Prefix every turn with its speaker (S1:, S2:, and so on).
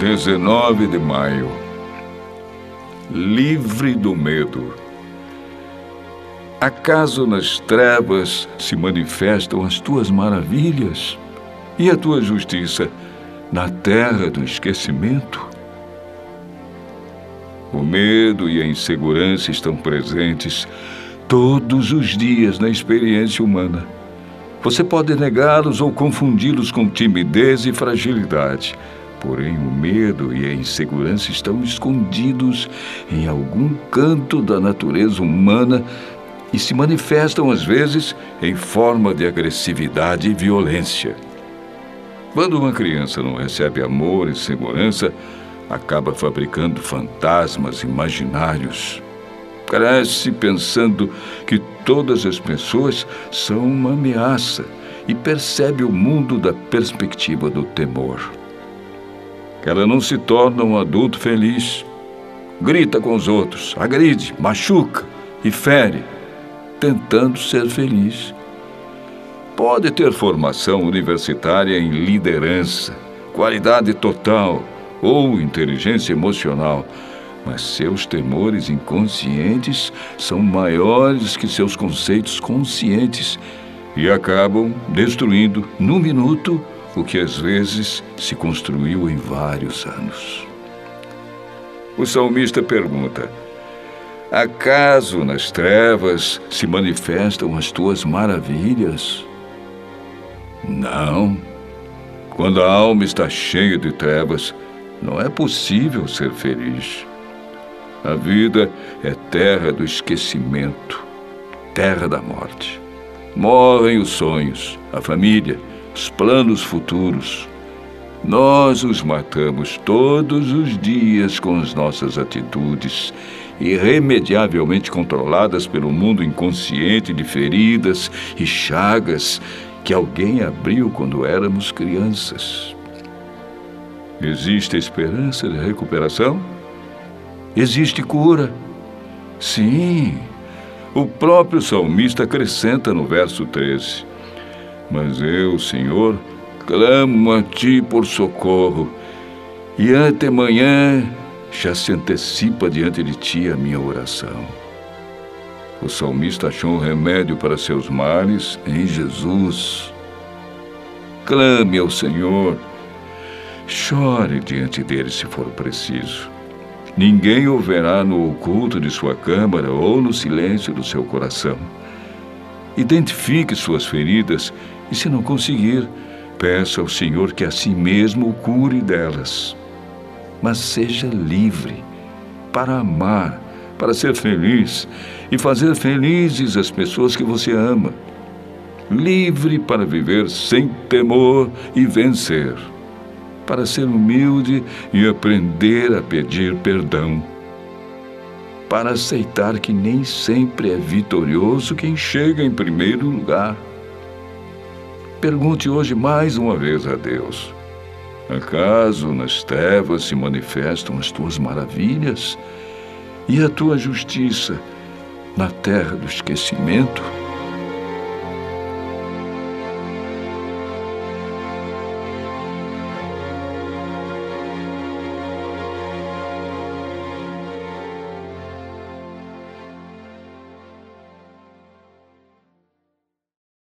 S1: 19 de maio. Livre do medo. Acaso nas trevas se manifestam as tuas maravilhas e a tua justiça na terra do esquecimento? O medo e a insegurança estão presentes todos os dias na experiência humana. Você pode negá-los ou confundi-los com timidez e fragilidade. Porém, o medo e a insegurança estão escondidos em algum canto da natureza humana e se manifestam, às vezes, em forma de agressividade e violência. Quando uma criança não recebe amor e segurança, acaba fabricando fantasmas imaginários. Cresce pensando que todas as pessoas são uma ameaça e percebe o mundo da perspectiva do temor. Ela não se torna um adulto feliz. Grita com os outros, agride, machuca e fere, tentando ser feliz. Pode ter formação universitária em liderança, qualidade total ou inteligência emocional, mas seus temores inconscientes são maiores que seus conceitos conscientes e acabam destruindo, num minuto, o que às vezes se construiu em vários anos. O salmista pergunta: Acaso nas trevas se manifestam as tuas maravilhas? Não. Quando a alma está cheia de trevas, não é possível ser feliz. A vida é terra do esquecimento, terra da morte. Morrem os sonhos, a família, os planos futuros. Nós os matamos todos os dias com as nossas atitudes, irremediavelmente controladas pelo mundo inconsciente de feridas e chagas que alguém abriu quando éramos crianças. Existe esperança de recuperação? Existe cura? Sim. O próprio salmista acrescenta no verso 13: Mas eu, Senhor, clamo a ti por socorro, e antemanhã já se antecipa diante de ti a minha oração. O salmista achou um remédio para seus males em Jesus. Clame ao Senhor. Chore diante dele se for preciso. Ninguém o verá no oculto de sua câmara ou no silêncio do seu coração. Identifique suas feridas e, se não conseguir, peça ao Senhor que a si mesmo o cure delas. Mas seja livre para amar para ser feliz e fazer felizes as pessoas que você ama. Livre para viver sem temor e vencer. Para ser humilde e aprender a pedir perdão. Para aceitar que nem sempre é vitorioso quem chega em primeiro lugar. Pergunte hoje mais uma vez a Deus: Acaso nas trevas se manifestam as tuas maravilhas? e a tua justiça na terra do esquecimento?